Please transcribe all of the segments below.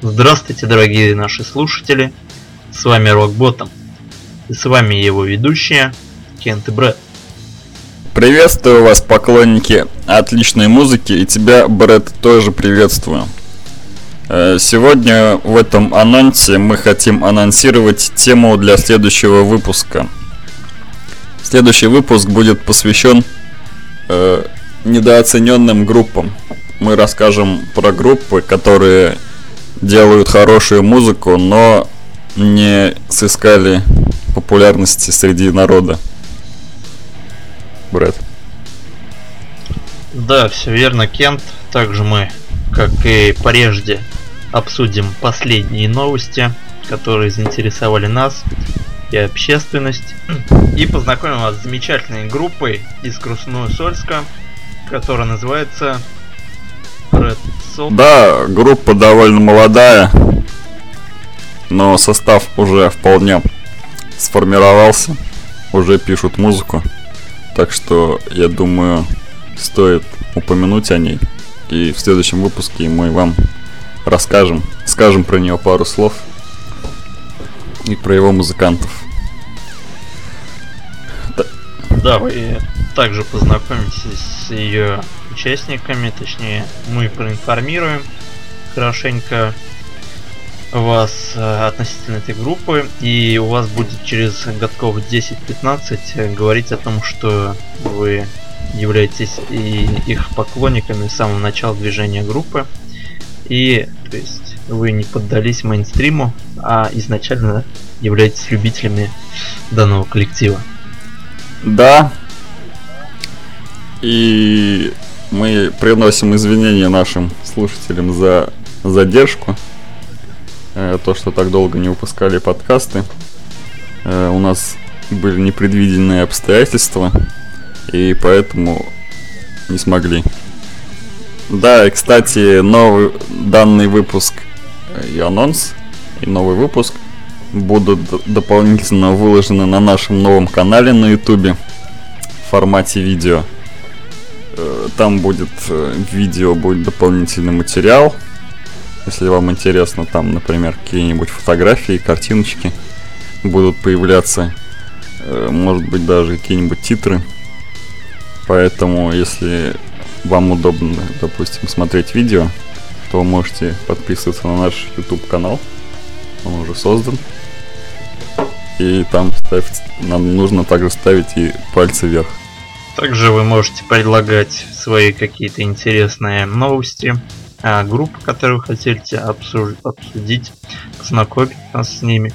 Здравствуйте, дорогие наши слушатели. С вами Рокботом. И с вами его ведущие Кент и Брэд. Приветствую вас, поклонники отличной музыки, и тебя, Брэд, тоже приветствую. Э, сегодня в этом анонсе мы хотим анонсировать тему для следующего выпуска. Следующий выпуск будет посвящен э, недооцененным группам. Мы расскажем про группы, которые делают хорошую музыку, но не сыскали популярности среди народа. Брэд. Да, все верно, Кент. Также мы, как и прежде, обсудим последние новости, которые заинтересовали нас и общественность. И познакомим вас с замечательной группой из Красноусольска, которая называется Red Soul. Да, группа довольно молодая, но состав уже вполне сформировался, уже пишут музыку, так что я думаю стоит упомянуть о ней. И в следующем выпуске мы вам расскажем, скажем про нее пару слов и про его музыкантов. Да, вы также познакомитесь с ее участниками, точнее мы проинформируем хорошенько вас э, относительно этой группы, и у вас будет через годков 10-15 э, говорить о том, что вы являетесь и их поклонниками с самого начала движения группы, и то есть вы не поддались мейнстриму, а изначально являетесь любителями данного коллектива. Да. И мы приносим извинения нашим слушателям за задержку. Э, то, что так долго не выпускали подкасты. Э, у нас были непредвиденные обстоятельства. И поэтому не смогли. Да, и кстати, новый данный выпуск и анонс, и новый выпуск будут дополнительно выложены на нашем новом канале на ютубе в формате видео. Э, там будет э, видео, будет дополнительный материал. Если вам интересно, там, например, какие-нибудь фотографии, картиночки будут появляться. Э, может быть, даже какие-нибудь титры. Поэтому, если вам удобно, допустим, смотреть видео, то можете подписываться на наш YouTube канал. Он уже создан. И там ставить, нам нужно также ставить и пальцы вверх. Также вы можете предлагать свои какие-то интересные новости, а, группы, которые вы хотите обсудить, познакомить нас с ними.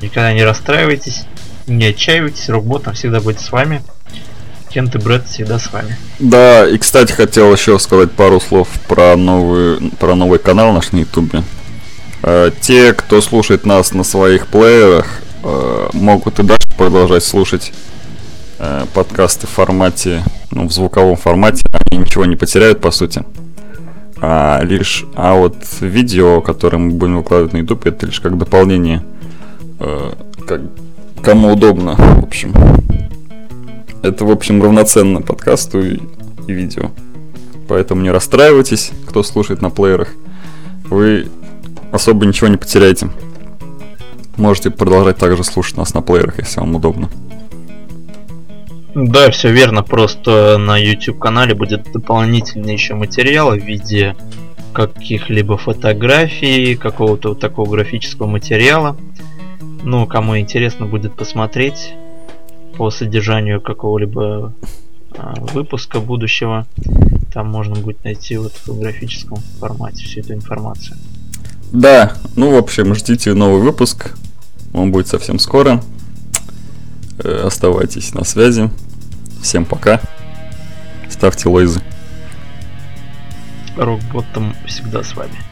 Никогда не расстраивайтесь, не отчаивайтесь, Рокботом всегда будет с вами. Кент и Брэд всегда с вами. Да, и кстати, хотел еще сказать пару слов про новый, про новый канал наш на Ютубе. Э, те, кто слушает нас на своих плеерах, э, могут и дальше продолжать слушать э, подкасты в формате, ну, в звуковом формате. Они ничего не потеряют, по сути. А лишь, а вот видео, которое мы будем выкладывать на YouTube, это лишь как дополнение, как кому удобно, в общем. Это, в общем, равноценно подкасту и, и видео. Поэтому не расстраивайтесь, кто слушает на плеерах. Вы особо ничего не потеряете. Можете продолжать также слушать нас на плеерах, если вам удобно. Да, все верно. Просто на YouTube канале будет дополнительный еще материал в виде каких-либо фотографий, какого-то вот такого графического материала. Ну, кому интересно будет посмотреть, по содержанию какого-либо а, выпуска будущего. Там можно будет найти вот в графическом формате всю эту информацию. Да, ну в общем, ждите новый выпуск. Он будет совсем скоро. Э, оставайтесь на связи. Всем пока. Ставьте лайзы. Рокботом всегда с вами.